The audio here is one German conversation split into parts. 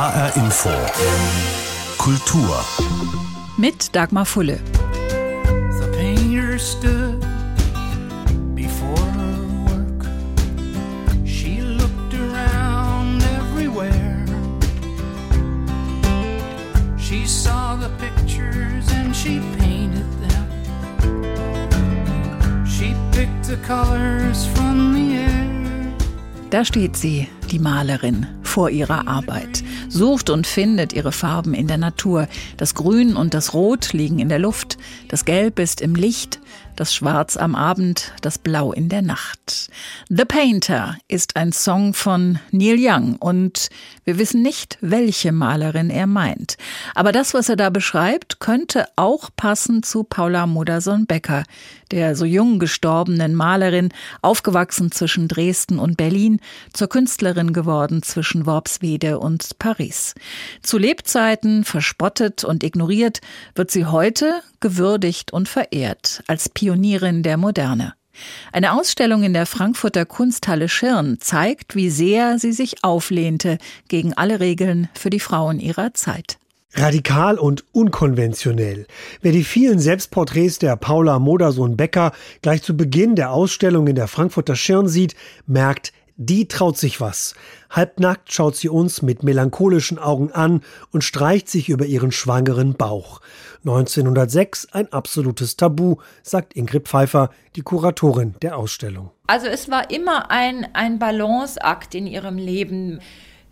HR Info. Kultur. Mit Dagmar Fulle. The painter stood before her work. She looked around everywhere. She saw the pictures and she painted them. She picked the colors from the air. Da steht sie, die Malerin, vor ihrer Arbeit, sucht und findet ihre Farben in der Natur. Das Grün und das Rot liegen in der Luft, das Gelb ist im Licht, das Schwarz am Abend, das Blau in der Nacht. The Painter ist ein Song von Neil Young und wir wissen nicht, welche Malerin er meint. Aber das, was er da beschreibt, könnte auch passen zu Paula Modersohn-Becker, der so jung gestorbenen Malerin, aufgewachsen zwischen Dresden und Berlin, zur Künstlerin geworden zwischen Worpswede und Paris. Zu Lebzeiten verspottet und ignoriert, wird sie heute gewürdigt und verehrt als Pionierin der Moderne. Eine Ausstellung in der Frankfurter Kunsthalle Schirn zeigt, wie sehr sie sich auflehnte gegen alle Regeln für die Frauen ihrer Zeit. Radikal und unkonventionell. Wer die vielen Selbstporträts der Paula Modersohn-Becker gleich zu Beginn der Ausstellung in der Frankfurter Schirn sieht, merkt, die traut sich was. Halbnackt schaut sie uns mit melancholischen Augen an und streicht sich über ihren schwangeren Bauch. 1906 ein absolutes Tabu, sagt Ingrid Pfeiffer, die Kuratorin der Ausstellung. Also es war immer ein, ein Balanceakt in ihrem Leben.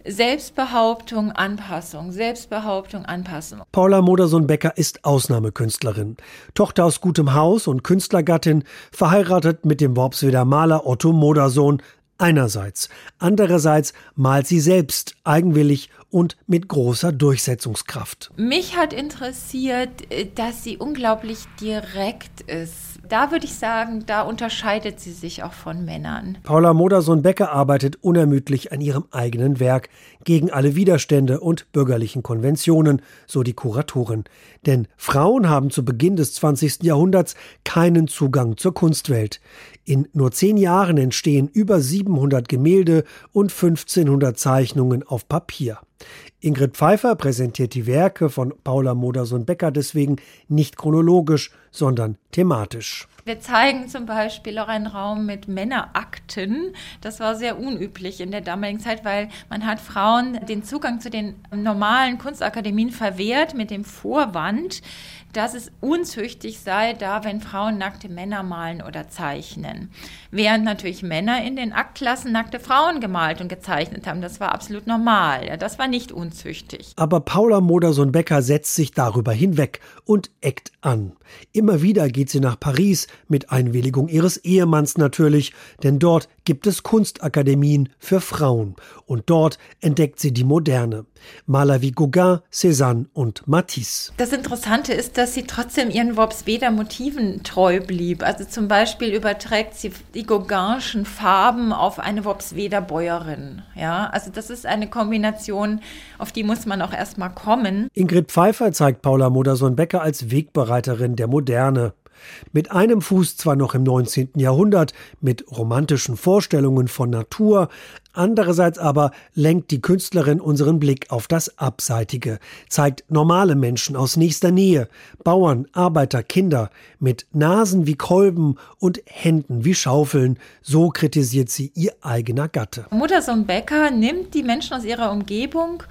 Selbstbehauptung, Anpassung, Selbstbehauptung, Anpassung. Paula Modersohn-Becker ist Ausnahmekünstlerin. Tochter aus gutem Haus und Künstlergattin, verheiratet mit dem Worpsweder Maler Otto Modersohn, einerseits. Andererseits malt sie selbst eigenwillig und mit großer Durchsetzungskraft. Mich hat interessiert, äh, dass sie unglaublich direkt ist. Da würde ich sagen, da unterscheidet sie sich auch von Männern. Paula Modersohn-Becker arbeitet unermüdlich an ihrem eigenen Werk gegen alle Widerstände und bürgerlichen Konventionen, so die Kuratorin. Denn Frauen haben zu Beginn des 20. Jahrhunderts keinen Zugang zur Kunstwelt. In nur zehn Jahren entstehen über 700 Gemälde und 1500 Zeichnungen auf Papier. Ingrid Pfeiffer präsentiert die Werke von Paula Modersohn-Becker deswegen nicht chronologisch, sondern thematisch. Wir zeigen zum Beispiel auch einen Raum mit Männerakten. Das war sehr unüblich in der damaligen Zeit, weil man hat Frauen den Zugang zu den normalen Kunstakademien verwehrt mit dem Vorwand, dass es unzüchtig sei, da wenn Frauen nackte Männer malen oder zeichnen. Während natürlich Männer in den Aktklassen nackte Frauen gemalt und gezeichnet haben. Das war absolut normal. Das war nicht unzüchtig. Aber Paula Modersohn-Becker setzt sich darüber hinweg und eckt an. Immer wieder geht sie nach Paris, mit Einwilligung ihres Ehemanns natürlich, denn dort gibt es Kunstakademien für Frauen und dort entdeckt sie die Moderne. Maler wie Gauguin, Cézanne und Matisse. Das Interessante ist, dass sie trotzdem ihren Worpsweder Motiven treu blieb. Also zum Beispiel überträgt sie die Gauguinschen Farben auf eine Worpsweder Bäuerin. Ja, also das ist eine Kombination, auf die muss man auch erstmal kommen. Ingrid Pfeiffer zeigt Paula Modersohn-Becker als Wegbereiterin der Moderne. Mit einem Fuß zwar noch im 19. Jahrhundert, mit romantischen Vorstellungen von Natur, andererseits aber lenkt die Künstlerin unseren Blick auf das Abseitige, zeigt normale Menschen aus nächster Nähe, Bauern, Arbeiter, Kinder, mit Nasen wie Kolben und Händen wie Schaufeln, so kritisiert sie ihr eigener Gatte. Muttersohn Becker nimmt die Menschen aus ihrer Umgebung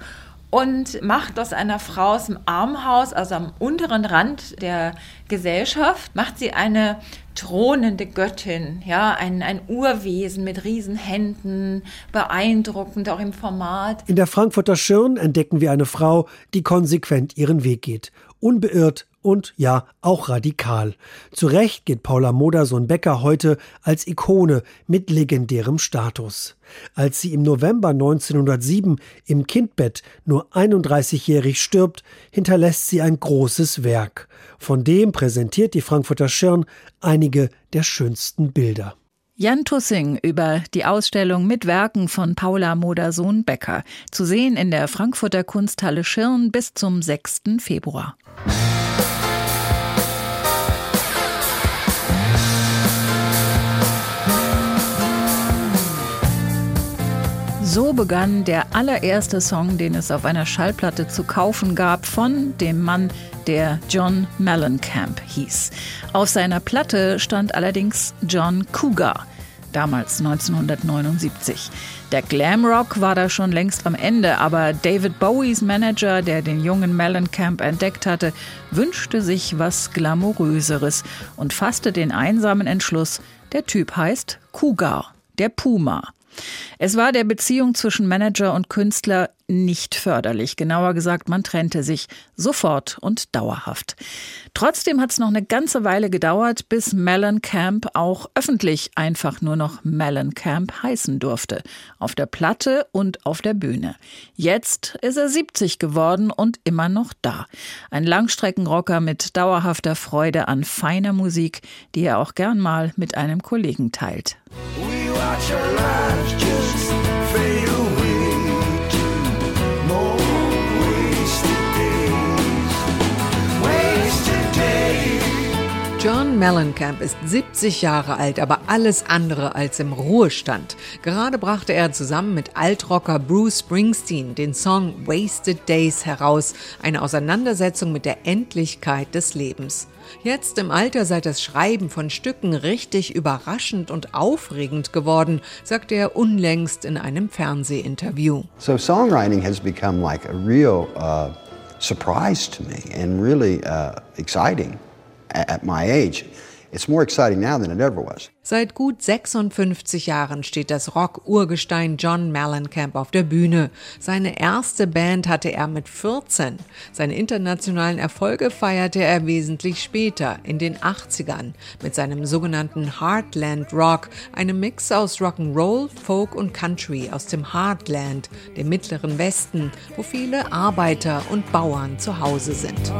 und macht aus einer Frau aus dem Armhaus, also am unteren Rand der Gesellschaft, macht sie eine thronende Göttin, ja, ein, ein Urwesen mit Riesenhänden, beeindruckend auch im Format. In der Frankfurter Schirn entdecken wir eine Frau, die konsequent ihren Weg geht, unbeirrt und ja, auch radikal. Zu Recht geht Paula Modersohn-Becker heute als Ikone mit legendärem Status. Als sie im November 1907 im Kindbett nur 31-jährig stirbt, hinterlässt sie ein großes Werk. Von dem präsentiert die Frankfurter Schirn einige der schönsten Bilder. Jan Tussing über die Ausstellung mit Werken von Paula Modersohn-Becker. Zu sehen in der Frankfurter Kunsthalle Schirn bis zum 6. Februar. So begann der allererste Song, den es auf einer Schallplatte zu kaufen gab, von dem Mann, der John Mellencamp hieß. Auf seiner Platte stand allerdings John Cougar, damals 1979. Der Glamrock war da schon längst am Ende, aber David Bowies Manager, der den jungen Mellencamp entdeckt hatte, wünschte sich was Glamouröseres und fasste den einsamen Entschluss, der Typ heißt Cougar, der Puma. Es war der Beziehung zwischen Manager und Künstler nicht förderlich. Genauer gesagt, man trennte sich sofort und dauerhaft. Trotzdem hat es noch eine ganze Weile gedauert, bis Mellencamp auch öffentlich einfach nur noch Mellencamp heißen durfte. Auf der Platte und auf der Bühne. Jetzt ist er 70 geworden und immer noch da. Ein Langstreckenrocker mit dauerhafter Freude an feiner Musik, die er auch gern mal mit einem Kollegen teilt. We John Mellencamp ist 70 Jahre alt, aber alles andere als im Ruhestand. Gerade brachte er zusammen mit Altrocker Bruce Springsteen den Song Wasted Days heraus, eine Auseinandersetzung mit der Endlichkeit des Lebens. Jetzt im Alter sei das Schreiben von Stücken richtig überraschend und aufregend geworden, sagte er unlängst in einem Fernsehinterview. So songwriting has become like a real uh, surprise to me and really uh, exciting at my age. It's more exciting now than it ever was. Seit gut 56 Jahren steht das Rock-Urgestein John Mellencamp auf der Bühne. Seine erste Band hatte er mit 14. Seine internationalen Erfolge feierte er wesentlich später, in den 80ern, mit seinem sogenannten Heartland Rock, einem Mix aus Rock'n'Roll, Folk und Country aus dem Heartland, dem mittleren Westen, wo viele Arbeiter und Bauern zu Hause sind.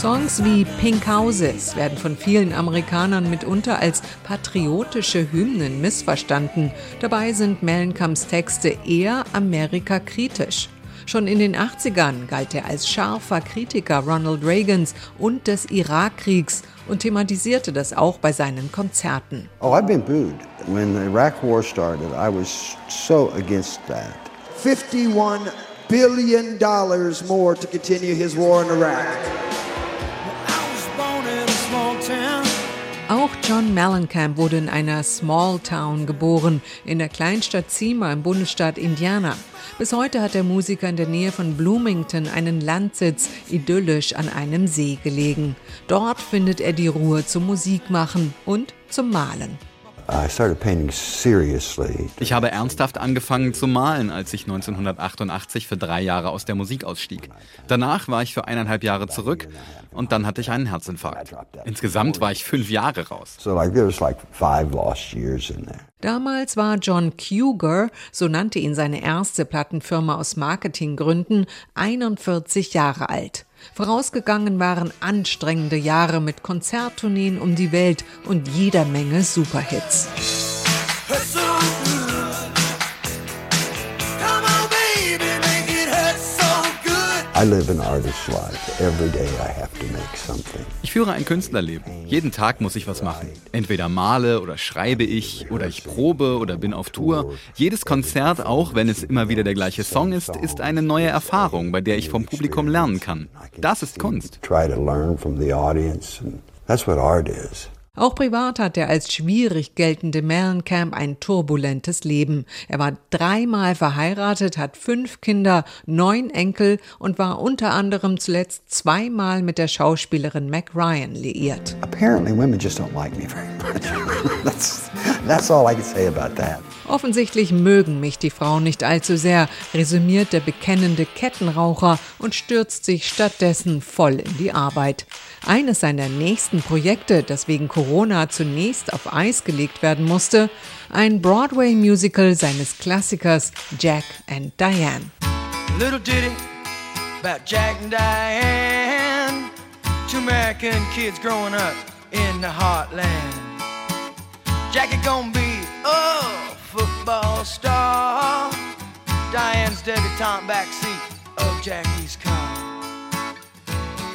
Songs wie Pink Houses werden von vielen Amerikanern mitunter als patriotische Hymnen missverstanden. Dabei sind Mellenkamps Texte eher amerikakritisch. Schon in den 80ern galt er als scharfer Kritiker Ronald Reagans und des Irakkriegs und thematisierte das auch bei seinen Konzerten. Oh, I've been booed. When the Iraq war started, I was so against that. 51 billion dollars more to continue his war in Iraq. Auch John Mellencamp wurde in einer Small Town geboren, in der Kleinstadt Zima im Bundesstaat Indiana. Bis heute hat der Musiker in der Nähe von Bloomington einen Landsitz, idyllisch an einem See gelegen. Dort findet er die Ruhe zum Musikmachen und zum Malen. Ich habe ernsthaft angefangen zu malen, als ich 1988 für drei Jahre aus der Musik ausstieg. Danach war ich für eineinhalb Jahre zurück und dann hatte ich einen Herzinfarkt. Insgesamt war ich fünf Jahre raus. Damals war John Cougar, so nannte ihn seine erste Plattenfirma aus Marketinggründen, 41 Jahre alt. Vorausgegangen waren anstrengende Jahre mit Konzerttourneen um die Welt und jeder Menge Superhits. Ich führe ein Künstlerleben. Jeden Tag muss ich was machen. Entweder male oder schreibe ich oder ich probe oder bin auf Tour. Jedes Konzert, auch wenn es immer wieder der gleiche Song ist, ist eine neue Erfahrung, bei der ich vom Publikum lernen kann. Das ist Kunst. That's what art is. Auch privat hat der als schwierig geltende Mellencamp ein turbulentes Leben. Er war dreimal verheiratet, hat fünf Kinder, neun Enkel und war unter anderem zuletzt zweimal mit der Schauspielerin Mac Ryan liiert. Apparently women just don't like me very much. that's, that's all I can say about that. Offensichtlich mögen mich die Frauen nicht allzu sehr, resümiert der bekennende Kettenraucher und stürzt sich stattdessen voll in die Arbeit. Eines seiner nächsten Projekte, das wegen Corona zunächst auf Eis gelegt werden musste, ein Broadway-Musical seines Klassikers Jack and Diane. Little ditty about Jack and Diane, two American kids growing up in the heartland. Jackie gonna be, oh. Diane's debutante backseat oh, of Jackie's car.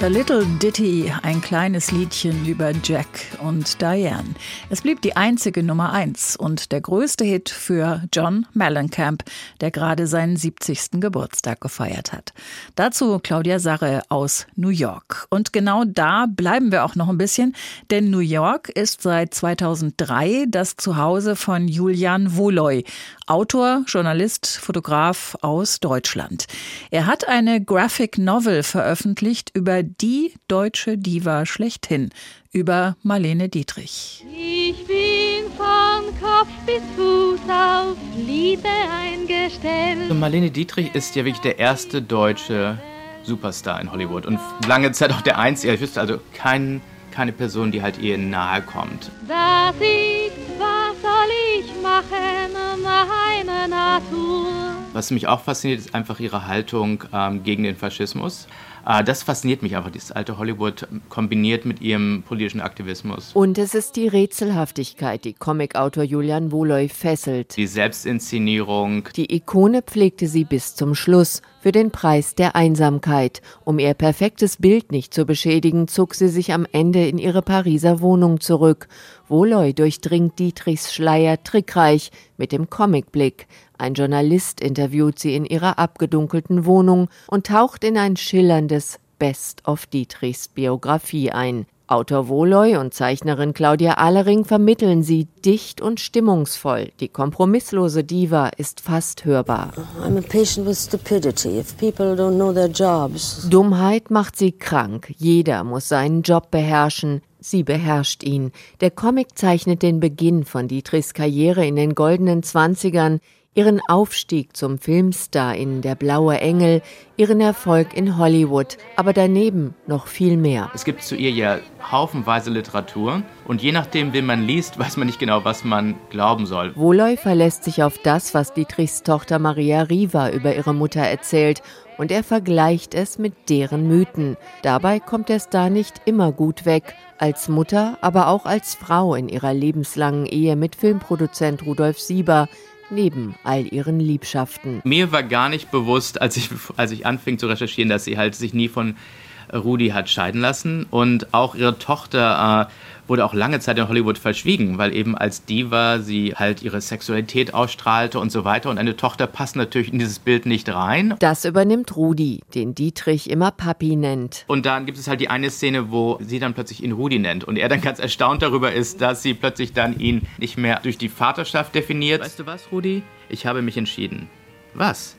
A Little Ditty, ein kleines Liedchen über Jack und Diane. Es blieb die einzige Nummer eins und der größte Hit für John Mellencamp, der gerade seinen 70. Geburtstag gefeiert hat. Dazu Claudia Sarre aus New York. Und genau da bleiben wir auch noch ein bisschen, denn New York ist seit 2003 das Zuhause von Julian Woloy, Autor, Journalist, Fotograf aus Deutschland. Er hat eine Graphic Novel veröffentlicht über die deutsche Diva schlechthin, über Marlene Dietrich. Ich bin von Kopf bis Fuß auf Liebe eingestellt. Also Marlene Dietrich ist ja wirklich der erste deutsche Superstar in Hollywood und lange Zeit auch der einzige. Ich wüsste also kein, keine Person, die halt ihr nahe kommt. Das ist, was soll ich machen, meine Natur. Was mich auch fasziniert, ist einfach ihre Haltung ähm, gegen den Faschismus. Äh, das fasziniert mich einfach, dieses alte Hollywood kombiniert mit ihrem politischen Aktivismus. Und es ist die Rätselhaftigkeit, die Comicautor Julian Woloy fesselt. Die Selbstinszenierung. Die Ikone pflegte sie bis zum Schluss für den Preis der Einsamkeit. Um ihr perfektes Bild nicht zu beschädigen, zog sie sich am Ende in ihre Pariser Wohnung zurück. Woloy durchdringt Dietrichs Schleier trickreich mit dem Comicblick. Ein Journalist interviewt sie in ihrer abgedunkelten Wohnung und taucht in ein schillerndes Best of Dietrichs Biografie ein. Autor Woloy und Zeichnerin Claudia Allering vermitteln sie dicht und stimmungsvoll. Die kompromisslose Diva ist fast hörbar. Dummheit macht sie krank. Jeder muss seinen Job beherrschen. Sie beherrscht ihn. Der Comic zeichnet den Beginn von Dietrichs Karriere in den goldenen Zwanzigern ihren Aufstieg zum Filmstar in Der blaue Engel, ihren Erfolg in Hollywood, aber daneben noch viel mehr. Es gibt zu ihr ja haufenweise Literatur und je nachdem, wen man liest, weiß man nicht genau, was man glauben soll. Wohloy verlässt sich auf das, was Dietrichs Tochter Maria Riva über ihre Mutter erzählt und er vergleicht es mit deren Mythen. Dabei kommt der Star nicht immer gut weg, als Mutter, aber auch als Frau in ihrer lebenslangen Ehe mit Filmproduzent Rudolf Sieber, neben all ihren Liebschaften. Mir war gar nicht bewusst, als ich, als ich anfing zu recherchieren, dass sie halt sich nie von Rudi hat scheiden lassen und auch ihre Tochter äh, wurde auch lange Zeit in Hollywood verschwiegen, weil eben als Diva sie halt ihre Sexualität ausstrahlte und so weiter und eine Tochter passt natürlich in dieses Bild nicht rein. Das übernimmt Rudi, den Dietrich immer Papi nennt. Und dann gibt es halt die eine Szene, wo sie dann plötzlich ihn Rudi nennt und er dann ganz erstaunt darüber ist, dass sie plötzlich dann ihn nicht mehr durch die Vaterschaft definiert. Weißt du was, Rudi? Ich habe mich entschieden. Was?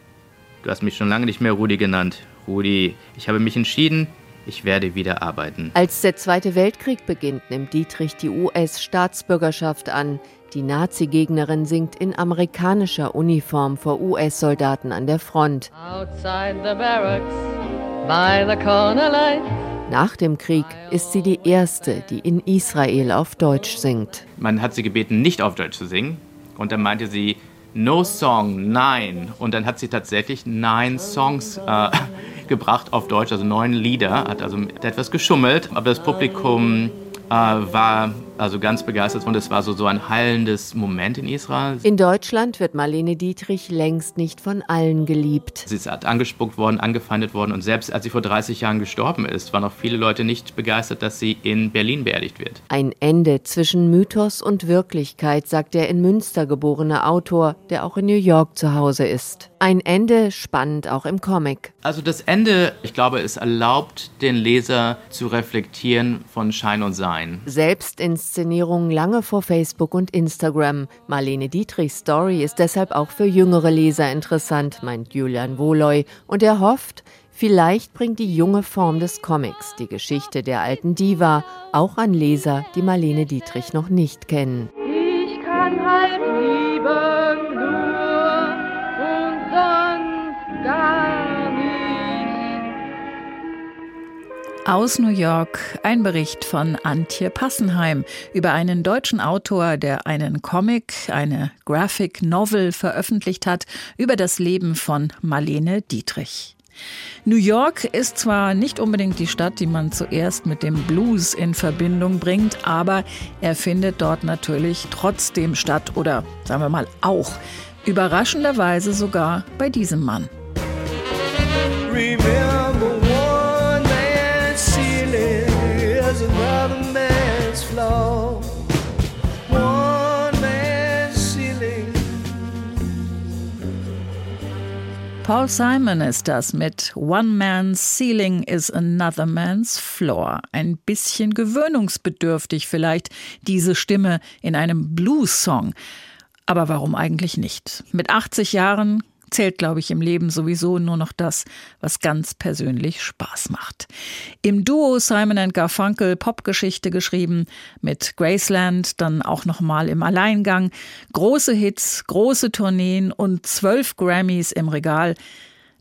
Du hast mich schon lange nicht mehr Rudi genannt. Rudi, ich habe mich entschieden, ich werde wieder arbeiten. Als der Zweite Weltkrieg beginnt, nimmt Dietrich die US-Staatsbürgerschaft an. Die Nazi-Gegnerin singt in amerikanischer Uniform vor US-Soldaten an der Front. Nach dem Krieg ist sie die erste, die in Israel auf Deutsch singt. Man hat sie gebeten, nicht auf Deutsch zu singen. Und dann meinte sie, No Song, nein. Und dann hat sie tatsächlich neun Songs äh, gebracht auf Deutsch, also neun Lieder, hat also etwas geschummelt, aber das Publikum äh, war also ganz begeistert und es war so, so ein heilendes Moment in Israel. In Deutschland wird Marlene Dietrich längst nicht von allen geliebt. Sie ist angespuckt worden, angefeindet worden und selbst als sie vor 30 Jahren gestorben ist, waren auch viele Leute nicht begeistert, dass sie in Berlin beerdigt wird. Ein Ende zwischen Mythos und Wirklichkeit, sagt der in Münster geborene Autor, der auch in New York zu Hause ist. Ein Ende spannend auch im Comic. Also das Ende, ich glaube, es erlaubt den Leser zu reflektieren von Schein und Sein. Selbstinszenierung lange vor Facebook und Instagram. Marlene Dietrichs Story ist deshalb auch für jüngere Leser interessant, meint Julian Woloy. Und er hofft, Vielleicht bringt die junge Form des Comics, die Geschichte der alten Diva, auch an Leser, die Marlene Dietrich noch nicht kennen. Ich kann halt lieben Aus New York ein Bericht von Antje Passenheim über einen deutschen Autor, der einen Comic, eine Graphic Novel veröffentlicht hat über das Leben von Marlene Dietrich. New York ist zwar nicht unbedingt die Stadt, die man zuerst mit dem Blues in Verbindung bringt, aber er findet dort natürlich trotzdem statt oder sagen wir mal auch. Überraschenderweise sogar bei diesem Mann. Remember Paul Simon ist das mit One Man's Ceiling is Another Man's Floor. Ein bisschen gewöhnungsbedürftig vielleicht diese Stimme in einem Blues-Song. Aber warum eigentlich nicht? Mit 80 Jahren zählt, glaube ich, im Leben sowieso nur noch das, was ganz persönlich Spaß macht. Im Duo Simon Garfunkel Popgeschichte geschrieben, mit Graceland dann auch nochmal im Alleingang, große Hits, große Tourneen und zwölf Grammys im Regal.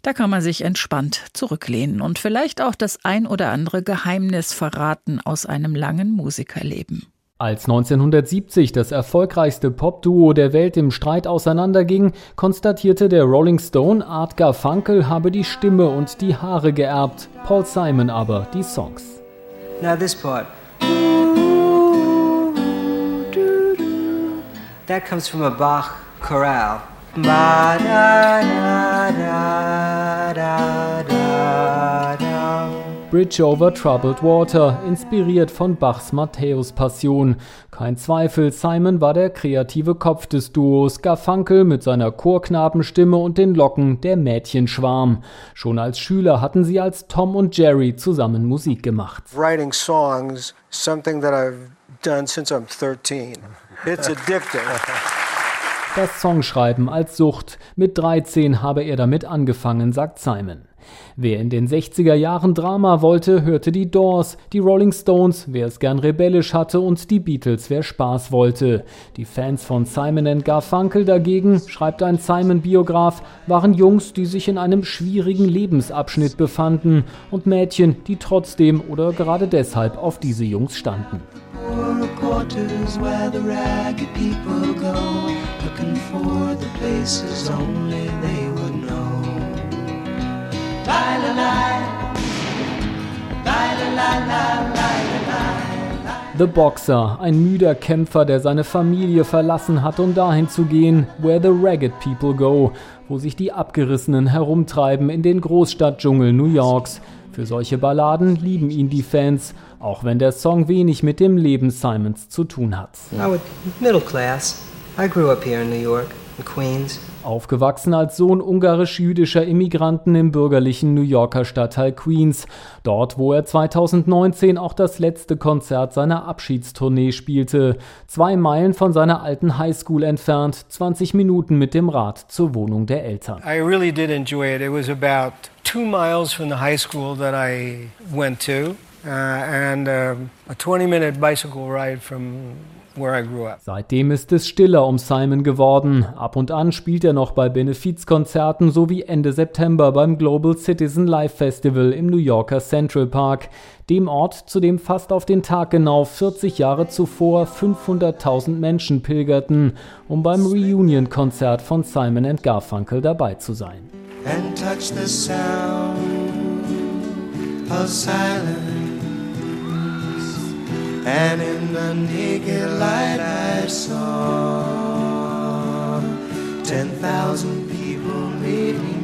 Da kann man sich entspannt zurücklehnen und vielleicht auch das ein oder andere Geheimnis verraten aus einem langen Musikerleben. Als 1970 das erfolgreichste Popduo der Welt im Streit auseinanderging, konstatierte der Rolling Stone, Art Garfunkel habe die Stimme und die Haare geerbt, Paul Simon aber die Songs. Now this part. That comes from a Bach chorale. Ba da da da da da da. Bridge over Troubled Water, inspiriert von Bachs Matthäus-Passion. Kein Zweifel, Simon war der kreative Kopf des Duos, Garfunkel mit seiner Chorknabenstimme und den Locken der Mädchenschwarm. Schon als Schüler hatten sie als Tom und Jerry zusammen Musik gemacht. Writing songs, something that I've done since I'm 13. It's addicting. Das Songschreiben als Sucht. Mit 13 habe er damit angefangen, sagt Simon. Wer in den 60er Jahren Drama wollte, hörte die Doors, die Rolling Stones, wer es gern rebellisch hatte und die Beatles, wer Spaß wollte. Die Fans von Simon Garfunkel dagegen, schreibt ein Simon-Biograf, waren Jungs, die sich in einem schwierigen Lebensabschnitt befanden und Mädchen, die trotzdem oder gerade deshalb auf diese Jungs standen. looking for the places only they The Boxer, ein müder Kämpfer, der seine Familie verlassen hat, um dahin zu gehen, where the ragged people go, wo sich die Abgerissenen herumtreiben in den Großstadtdschungel New Yorks. Für solche Balladen lieben ihn die Fans, auch wenn der Song wenig mit dem Leben Simons zu tun hat. Middle class. I grew up here in New York, in Queens. Aufgewachsen als Sohn ungarisch-jüdischer Immigranten im bürgerlichen New Yorker Stadtteil Queens, dort wo er 2019 auch das letzte Konzert seiner Abschiedstournee spielte, zwei Meilen von seiner alten Highschool entfernt, 20 Minuten mit dem Rad zur Wohnung der Eltern. I really did enjoy it. It was about two miles from the high school that I went to. Uh, and uh, a 20 minute bicycle ride from Seitdem ist es stiller um Simon geworden. Ab und an spielt er noch bei Benefizkonzerten sowie Ende September beim Global Citizen Live Festival im New Yorker Central Park, dem Ort, zu dem fast auf den Tag genau 40 Jahre zuvor 500.000 Menschen pilgerten, um beim Reunion-Konzert von Simon Garfunkel dabei zu sein. And touch the sound of silence. And in the naked light I saw 10,000 people, maybe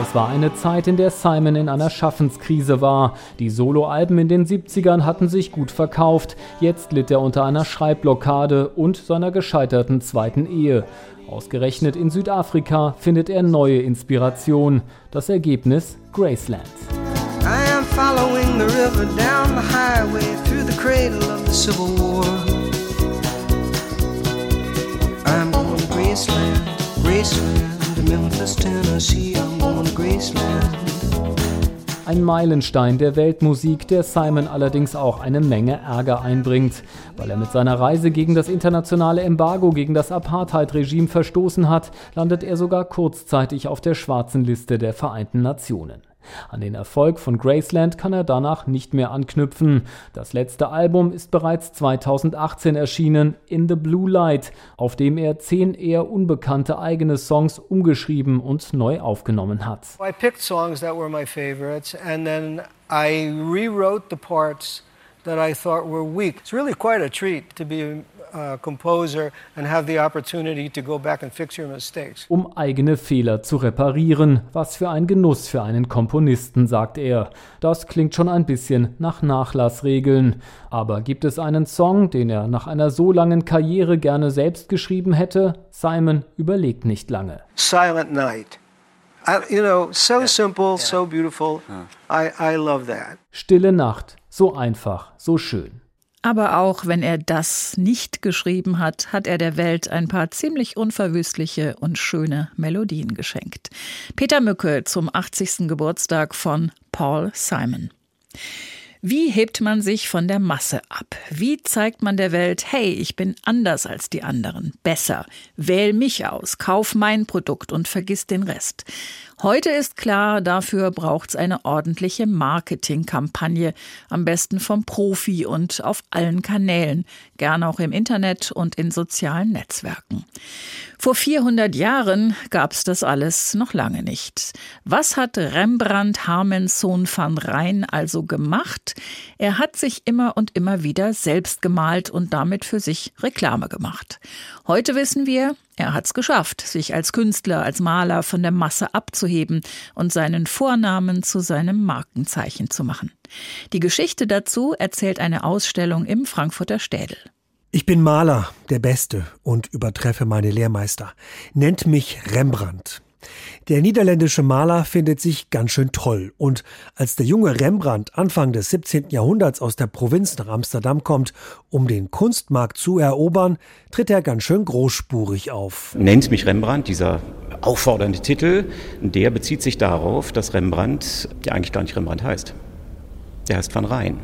Es war eine Zeit, in der Simon in einer Schaffenskrise war. Die Soloalben in den 70ern hatten sich gut verkauft. Jetzt litt er unter einer Schreibblockade und seiner gescheiterten zweiten Ehe. Ausgerechnet in Südafrika findet er neue Inspiration. Das Ergebnis Graceland. The river down the highway through the cradle of the Civil War. I'm going to Graceland, Graceland, Memphis, Tennessee. I'm going to Graceland. Ein Meilenstein der Weltmusik, der Simon allerdings auch eine Menge Ärger einbringt, weil er mit seiner Reise gegen das internationale Embargo gegen das Apartheid-Regime verstoßen hat, landet er sogar kurzzeitig auf der schwarzen Liste der Vereinten Nationen. An den Erfolg von Graceland kann er danach nicht mehr anknüpfen. Das letzte Album ist bereits 2018 erschienen, In the Blue Light, auf dem er zehn eher unbekannte eigene Songs umgeschrieben und neu aufgenommen hat. I picked songs that were my favorites and then I rewrote the parts that I thought were weak. It's really quite a treat to be a composer and have the opportunity to go back and fix your mistakes. Um eigene Fehler zu reparieren. Was für ein Genuss für einen Komponisten, sagt er. Das klingt schon ein bisschen nach Nachlassregeln. Aber gibt es einen Song, den er nach einer so langen Karriere gerne selbst geschrieben hätte? Simon überlegt nicht lange. Silent Night. I, you know, so simple, so beautiful. I, I love that. Stille Nacht. So einfach, so schön. Aber auch wenn er das nicht geschrieben hat, hat er der Welt ein paar ziemlich unverwüstliche und schöne Melodien geschenkt. Peter Mücke zum 80. Geburtstag von Paul Simon. Wie hebt man sich von der Masse ab? Wie zeigt man der Welt, hey, ich bin anders als die anderen, besser, wähl mich aus, kauf mein Produkt und vergiss den Rest? Heute ist klar, dafür braucht's eine ordentliche Marketingkampagne, am besten vom Profi und auf allen Kanälen, gern auch im Internet und in sozialen Netzwerken. Vor 400 Jahren gab's das alles noch lange nicht. Was hat Rembrandt Harmensohn van Rijn also gemacht? Er hat sich immer und immer wieder selbst gemalt und damit für sich Reklame gemacht. Heute wissen wir, er hat's geschafft, sich als Künstler, als Maler von der Masse abzuheben und seinen Vornamen zu seinem Markenzeichen zu machen. Die Geschichte dazu erzählt eine Ausstellung im Frankfurter Städel. Ich bin Maler, der Beste, und übertreffe meine Lehrmeister. Nennt mich Rembrandt. Der niederländische Maler findet sich ganz schön toll. Und als der junge Rembrandt Anfang des 17. Jahrhunderts aus der Provinz nach Amsterdam kommt, um den Kunstmarkt zu erobern, tritt er ganz schön großspurig auf. Nennt mich Rembrandt, dieser auffordernde Titel, der bezieht sich darauf, dass Rembrandt, der eigentlich gar nicht Rembrandt heißt. Der heißt Van Rijn.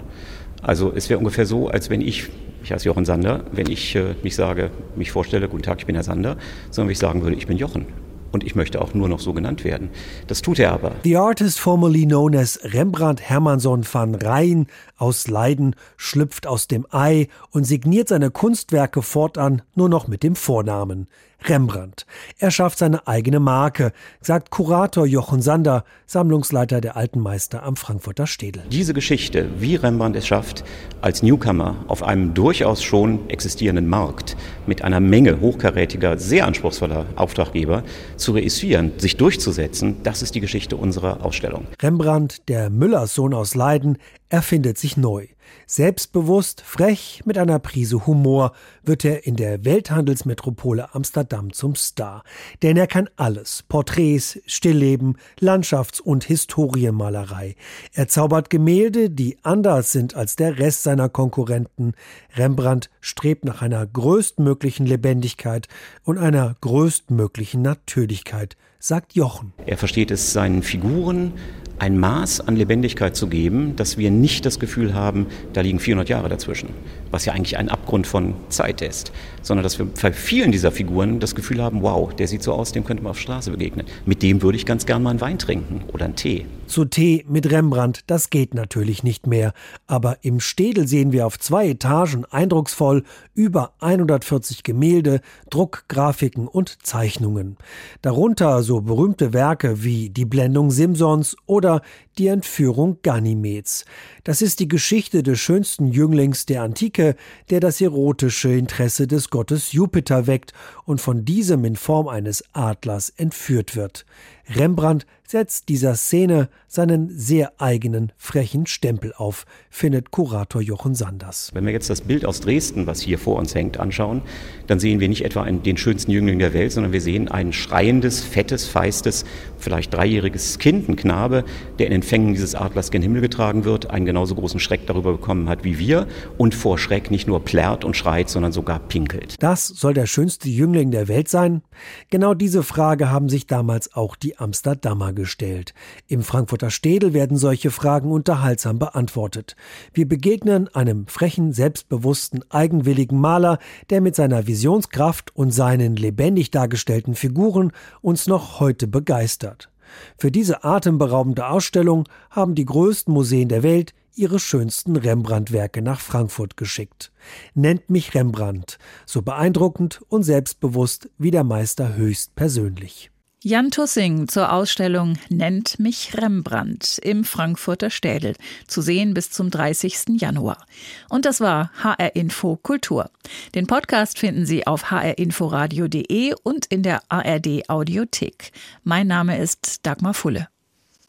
Also es wäre ungefähr so, als wenn ich, ich heiße Jochen Sander, wenn ich äh, mich sage, mich vorstelle, guten Tag, ich bin Herr Sander, sondern wenn ich sagen würde, ich bin Jochen. Und ich möchte auch nur noch so genannt werden. Das tut er aber. The artist formerly known as Rembrandt Hermannsson van Rijn aus Leiden schlüpft aus dem Ei und signiert seine Kunstwerke fortan nur noch mit dem Vornamen. Rembrandt. Er schafft seine eigene Marke, sagt Kurator Jochen Sander, Sammlungsleiter der Alten Meister am Frankfurter Städel. Diese Geschichte, wie Rembrandt es schafft, als Newcomer auf einem durchaus schon existierenden Markt mit einer Menge hochkarätiger, sehr anspruchsvoller Auftraggeber zu reüssieren, sich durchzusetzen, das ist die Geschichte unserer Ausstellung. Rembrandt, der Müllerssohn aus Leiden, erfindet sich neu. Selbstbewusst, frech, mit einer Prise Humor wird er in der Welthandelsmetropole Amsterdam zum Star. Denn er kann alles. Porträts, Stillleben, Landschafts- und Historienmalerei. Er zaubert Gemälde, die anders sind als der Rest seiner Konkurrenten. Rembrandt strebt nach einer größtmöglichen Lebendigkeit und einer größtmöglichen Natürlichkeit, sagt Jochen. Er versteht es, seinen Figuren ein Maß an Lebendigkeit zu geben, dass wir nicht das Gefühl haben, da liegen 400 Jahre dazwischen, was ja eigentlich ein Abgrund von Zeit ist, sondern dass wir bei vielen dieser Figuren das Gefühl haben, wow, der sieht so aus, dem könnte man auf der Straße begegnen. Mit dem würde ich ganz gern mal einen Wein trinken oder einen Tee. Zu Tee mit Rembrandt, das geht natürlich nicht mehr, aber im Städel sehen wir auf zwei Etagen eindrucksvoll über 140 Gemälde, Druckgrafiken und Zeichnungen. Darunter so berühmte Werke wie Die Blendung Simsons oder die Entführung Ganymeds. Das ist die Geschichte des schönsten Jünglings der Antike, der das erotische Interesse des Gottes Jupiter weckt und von diesem in Form eines Adlers entführt wird. Rembrandt setzt dieser Szene seinen sehr eigenen frechen Stempel auf, findet Kurator Jochen Sanders. Wenn wir jetzt das Bild aus Dresden, was hier vor uns hängt, anschauen, dann sehen wir nicht etwa einen, den schönsten Jüngling der Welt, sondern wir sehen ein schreiendes, fettes, feistes, vielleicht dreijähriges Kind, ein Knabe, der in den Fängen dieses Adlers gen Himmel getragen wird, einen genauso großen Schreck darüber bekommen hat wie wir und vor Schreck nicht nur plärrt und schreit, sondern sogar pinkelt. Das soll der schönste Jüngling der Welt sein? Genau diese Frage haben sich damals auch die Amsterdamer gestellt. Im Frankfurter Städel werden solche Fragen unterhaltsam beantwortet. Wir begegnen einem frechen, selbstbewussten, eigenwilligen Maler, der mit seiner Visionskraft und seinen lebendig dargestellten Figuren uns noch heute begeistert. Für diese atemberaubende Ausstellung haben die größten Museen der Welt ihre schönsten Rembrandt-Werke nach Frankfurt geschickt. Nennt mich Rembrandt, so beeindruckend und selbstbewusst wie der Meister höchst persönlich. Jan Tussing zur Ausstellung Nennt mich Rembrandt im Frankfurter Städel, zu sehen bis zum 30. Januar. Und das war HR Info Kultur. Den Podcast finden Sie auf hrinforadio.de und in der ARD Audiothek. Mein Name ist Dagmar Fulle.